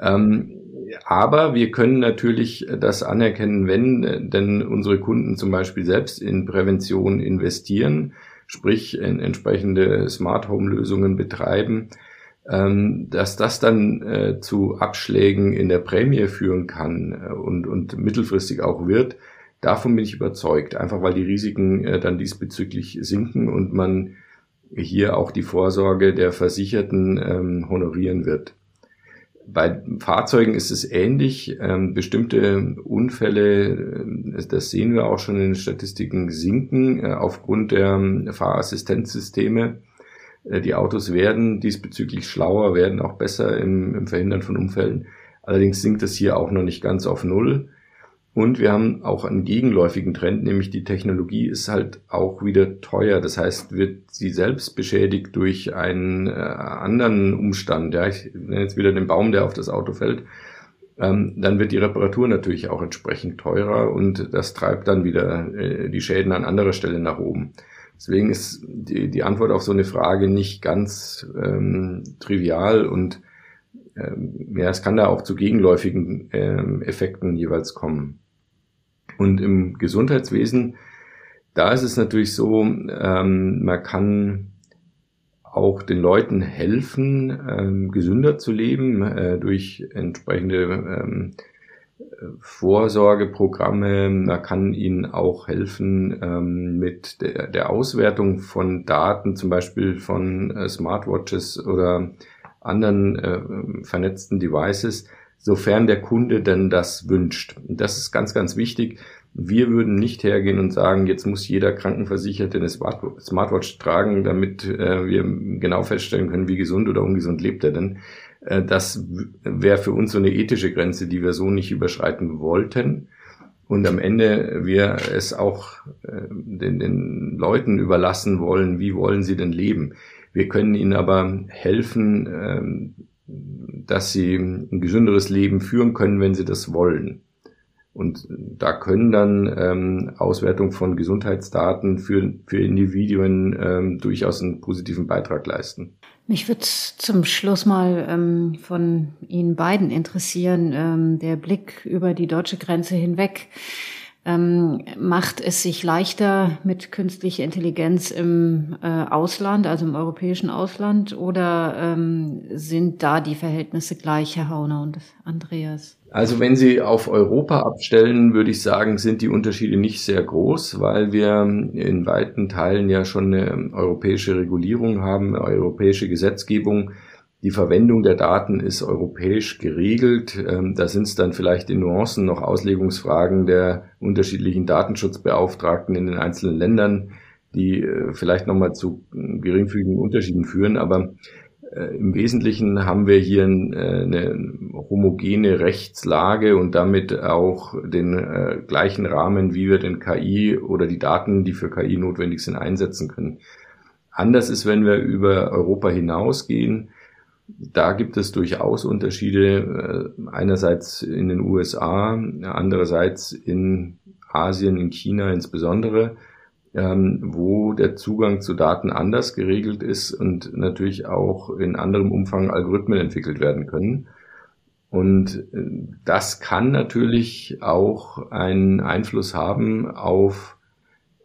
Ähm, aber wir können natürlich das anerkennen, wenn denn unsere Kunden zum Beispiel selbst in Prävention investieren, sprich in entsprechende Smart Home Lösungen betreiben, ähm, dass das dann äh, zu Abschlägen in der Prämie führen kann äh, und, und mittelfristig auch wird. Davon bin ich überzeugt, einfach weil die Risiken äh, dann diesbezüglich sinken und man hier auch die Vorsorge der Versicherten ähm, honorieren wird. Bei Fahrzeugen ist es ähnlich. Ähm, bestimmte Unfälle, äh, das sehen wir auch schon in den Statistiken, sinken äh, aufgrund der ähm, Fahrassistenzsysteme. Äh, die Autos werden diesbezüglich schlauer, werden auch besser im, im Verhindern von Unfällen. Allerdings sinkt es hier auch noch nicht ganz auf Null. Und wir haben auch einen gegenläufigen Trend, nämlich die Technologie ist halt auch wieder teuer. Das heißt, wird sie selbst beschädigt durch einen äh, anderen Umstand. Ja, ich nenne jetzt wieder den Baum, der auf das Auto fällt. ähm, dann wird die Reparatur natürlich auch entsprechend teurer und das treibt dann wieder äh, die Schäden an anderer Stelle nach oben. Deswegen ist die, die Antwort auf so eine Frage nicht ganz ähm, trivial und ähm, ja, es kann da auch zu gegenläufigen ähm, Effekten jeweils kommen. Und im Gesundheitswesen, da ist es natürlich so, ähm, man kann auch den Leuten helfen, ähm, gesünder zu leben äh, durch entsprechende ähm, Vorsorgeprogramme. Man kann ihnen auch helfen ähm, mit der, der, Auswertung von Daten, zum Beispiel von äh, Smartwatches oder anderen äh, vernetzten Devices, sofern der Kunde denn das wünscht. Und das ist ganz, ganz wichtig. Wir würden nicht hergehen und sagen, jetzt muss jeder Krankenversicherte eine Smartwatch tragen, damit äh, wir genau feststellen können, wie gesund oder ungesund lebt er denn. Äh, das wäre für uns so eine ethische Grenze, die wir so nicht überschreiten wollten. Und am Ende wir es auch äh, den, den Leuten überlassen wollen, wie wollen sie denn leben. Wir können ihnen aber helfen, ähm, dass sie ein gesünderes Leben führen können, wenn sie das wollen. Und da können dann ähm, Auswertung von Gesundheitsdaten für, für Individuen ähm, durchaus einen positiven Beitrag leisten. Mich würde zum Schluss mal ähm, von Ihnen beiden interessieren, ähm, der Blick über die deutsche Grenze hinweg. Ähm, macht es sich leichter mit künstlicher Intelligenz im äh, Ausland, also im europäischen Ausland, oder ähm, sind da die Verhältnisse gleich, Herr Hauner und Andreas? Also wenn Sie auf Europa abstellen, würde ich sagen, sind die Unterschiede nicht sehr groß, weil wir in weiten Teilen ja schon eine europäische Regulierung haben, eine europäische Gesetzgebung. Die Verwendung der Daten ist europäisch geregelt. Ähm, da sind es dann vielleicht in Nuancen noch Auslegungsfragen der unterschiedlichen Datenschutzbeauftragten in den einzelnen Ländern, die äh, vielleicht nochmal zu geringfügigen Unterschieden führen. Aber äh, Im Wesentlichen haben wir hier äh, eine homogene Rechtslage und damit auch den äh, gleichen Rahmen, wie wir den KI oder die Daten, die für KI notwendig sind, einsetzen können. Anders ist, wenn wir über Europa hinausgehen. Da gibt es durchaus Unterschiede, einerseits in den USA, andererseits in Asien, in China insbesondere ähm, wo der Zugang zu Daten anders geregelt ist und natürlich auch in anderem Umfang Algorithmen entwickelt werden können. Und äh, das kann natürlich auch einen Einfluss haben auf,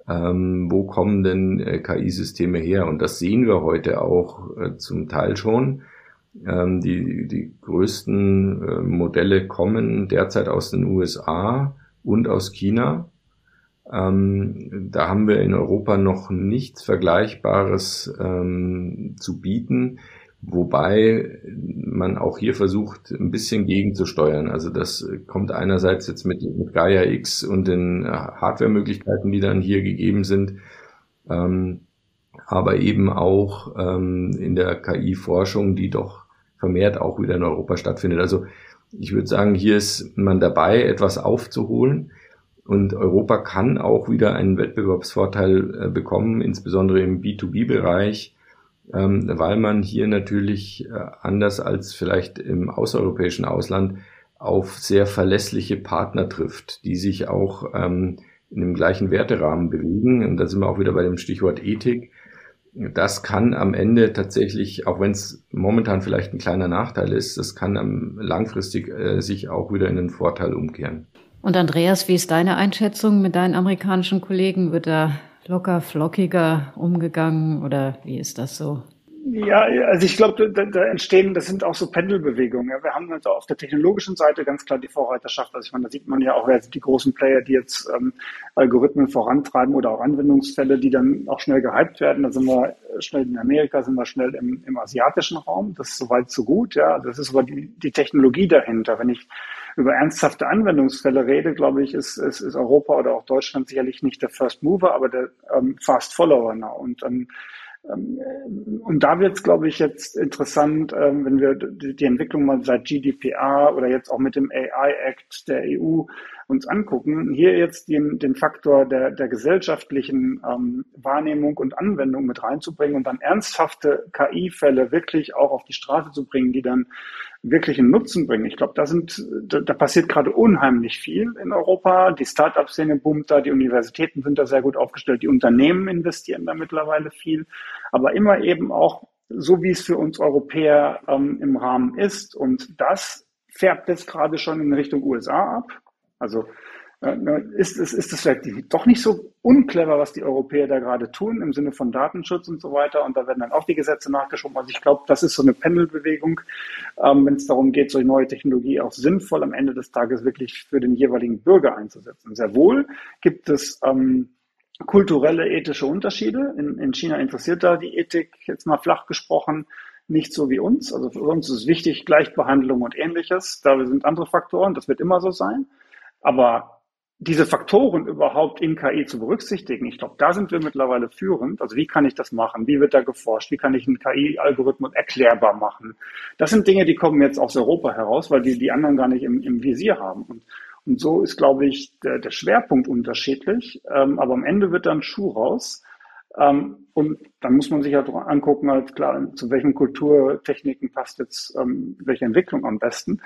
ähm, wo kommen denn äh, KI-Systeme her. Und das sehen wir heute auch äh, zum Teil schon. Ähm, die, die größten äh, Modelle kommen derzeit aus den USA und aus China. Ähm, da haben wir in Europa noch nichts Vergleichbares ähm, zu bieten, wobei man auch hier versucht, ein bisschen gegenzusteuern. Also das kommt einerseits jetzt mit, mit Gaia X und den Hardware-Möglichkeiten, die dann hier gegeben sind, ähm, aber eben auch ähm, in der KI-Forschung, die doch vermehrt auch wieder in Europa stattfindet. Also ich würde sagen, hier ist man dabei, etwas aufzuholen. Und Europa kann auch wieder einen Wettbewerbsvorteil äh, bekommen, insbesondere im B2B-Bereich, ähm, weil man hier natürlich äh, anders als vielleicht im außereuropäischen Ausland auf sehr verlässliche Partner trifft, die sich auch ähm, in dem gleichen Werterahmen bewegen. Und da sind wir auch wieder bei dem Stichwort Ethik. Das kann am Ende tatsächlich, auch wenn es momentan vielleicht ein kleiner Nachteil ist, das kann langfristig äh, sich auch wieder in den Vorteil umkehren. Und Andreas, wie ist deine Einschätzung mit deinen amerikanischen Kollegen? Wird da locker flockiger umgegangen oder wie ist das so? Ja, also ich glaube, da, da, entstehen, das sind auch so Pendelbewegungen. Wir haben also auf der technologischen Seite ganz klar die Vorreiterschaft. Also ich meine, da sieht man ja auch jetzt die großen Player, die jetzt ähm, Algorithmen vorantreiben oder auch Anwendungsfälle, die dann auch schnell gehypt werden. Da sind wir schnell in Amerika, sind wir schnell im, im asiatischen Raum. Das ist soweit so gut, ja. Das ist aber die, die Technologie dahinter. Wenn ich über ernsthafte Anwendungsfälle rede, glaube ich, ist, ist, ist Europa oder auch Deutschland sicherlich nicht der First Mover, aber der ähm, Fast Follower. Now. Und ähm, ähm, und da wird es, glaube ich, jetzt interessant, ähm, wenn wir die Entwicklung mal seit GDPR oder jetzt auch mit dem AI Act der EU uns angucken, hier jetzt den, den Faktor der, der gesellschaftlichen ähm, Wahrnehmung und Anwendung mit reinzubringen und dann ernsthafte KI-Fälle wirklich auch auf die Straße zu bringen, die dann wirklichen Nutzen bringen. Ich glaube, da sind, da, da passiert gerade unheimlich viel in Europa. Die Start-up-Szene boomt da, die Universitäten sind da sehr gut aufgestellt, die Unternehmen investieren da mittlerweile viel, aber immer eben auch so, wie es für uns Europäer ähm, im Rahmen ist. Und das färbt jetzt gerade schon in Richtung USA ab. Also äh, ne, ist es ist es vielleicht doch nicht so unclever, was die Europäer da gerade tun im Sinne von Datenschutz und so weiter. Und da werden dann auch die Gesetze nachgeschoben. Also ich glaube, das ist so eine Pendelbewegung, ähm, wenn es darum geht, solche neue Technologie auch sinnvoll am Ende des Tages wirklich für den jeweiligen Bürger einzusetzen. Sehr wohl gibt es ähm, kulturelle, ethische Unterschiede. In, in China interessiert da die Ethik, jetzt mal flach gesprochen, nicht so wie uns. Also für uns ist wichtig Gleichbehandlung und ähnliches. Da sind andere Faktoren, das wird immer so sein. Aber diese Faktoren überhaupt in KI zu berücksichtigen, ich glaube, da sind wir mittlerweile führend. Also wie kann ich das machen? Wie wird da geforscht? Wie kann ich einen KI-Algorithmus erklärbar machen? Das sind Dinge, die kommen jetzt aus Europa heraus, weil die die anderen gar nicht im, im Visier haben. Und, und so ist, glaube ich, der, der Schwerpunkt unterschiedlich. Ähm, aber am Ende wird dann Schuh raus. Ähm, und dann muss man sich halt angucken, halt klar, zu welchen Kulturtechniken passt jetzt ähm, welche Entwicklung am besten.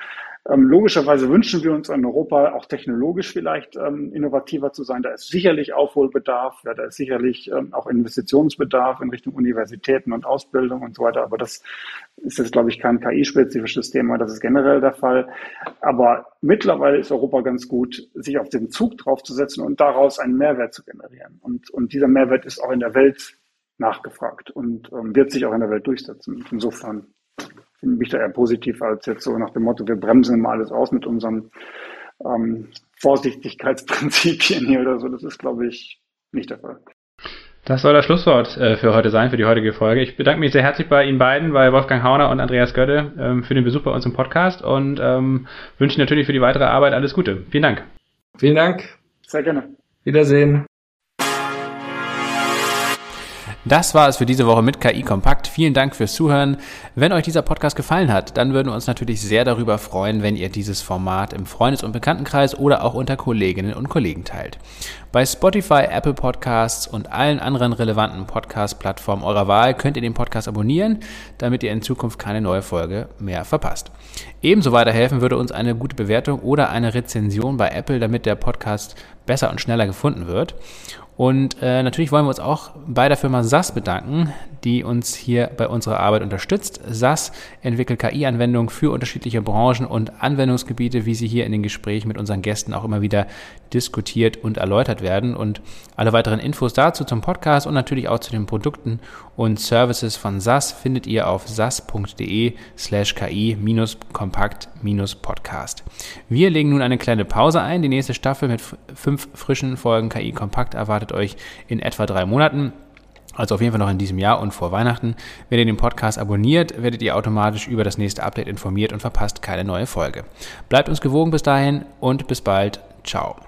Ähm, logischerweise wünschen wir uns in Europa auch technologisch vielleicht ähm, innovativer zu sein. Da ist sicherlich Aufholbedarf, ja, da ist sicherlich ähm, auch Investitionsbedarf in Richtung Universitäten und Ausbildung und so weiter. Aber das ist jetzt, glaube ich, kein KI-spezifisches Thema. Das ist generell der Fall. Aber mittlerweile ist Europa ganz gut, sich auf den Zug draufzusetzen und daraus einen Mehrwert zu generieren. Und, und dieser Mehrwert ist auch in der Welt nachgefragt und ähm, wird sich auch in der Welt durchsetzen. Insofern bin ich da eher positiv als jetzt so nach dem Motto, wir bremsen mal alles aus mit unseren ähm, Vorsichtigkeitsprinzipien hier oder so. Das ist, glaube ich, nicht der Fall. Das soll das Schlusswort äh, für heute sein, für die heutige Folge. Ich bedanke mich sehr herzlich bei Ihnen beiden, bei Wolfgang Hauner und Andreas Götte, ähm, für den Besuch bei uns im Podcast und ähm, wünsche natürlich für die weitere Arbeit alles Gute. Vielen Dank. Vielen Dank. Sehr gerne. Wiedersehen. Das war es für diese Woche mit KI Kompakt. Vielen Dank fürs Zuhören. Wenn euch dieser Podcast gefallen hat, dann würden wir uns natürlich sehr darüber freuen, wenn ihr dieses Format im Freundes- und Bekanntenkreis oder auch unter Kolleginnen und Kollegen teilt. Bei Spotify, Apple Podcasts und allen anderen relevanten Podcast-Plattformen eurer Wahl könnt ihr den Podcast abonnieren, damit ihr in Zukunft keine neue Folge mehr verpasst. Ebenso weiterhelfen würde uns eine gute Bewertung oder eine Rezension bei Apple, damit der Podcast besser und schneller gefunden wird. Und äh, natürlich wollen wir uns auch bei der Firma SAS bedanken, die uns hier bei unserer Arbeit unterstützt. SAS entwickelt KI-Anwendungen für unterschiedliche Branchen und Anwendungsgebiete, wie sie hier in den Gesprächen mit unseren Gästen auch immer wieder diskutiert und erläutert werden. Und alle weiteren Infos dazu zum Podcast und natürlich auch zu den Produkten und Services von SAS findet ihr auf sas.de slash ki-kompakt-podcast. Wir legen nun eine kleine Pause ein. Die nächste Staffel mit fünf frischen Folgen KI Kompakt erwartet euch in etwa drei Monaten. Also auf jeden Fall noch in diesem Jahr und vor Weihnachten. Wenn ihr den Podcast abonniert, werdet ihr automatisch über das nächste Update informiert und verpasst keine neue Folge. Bleibt uns gewogen bis dahin und bis bald. Ciao.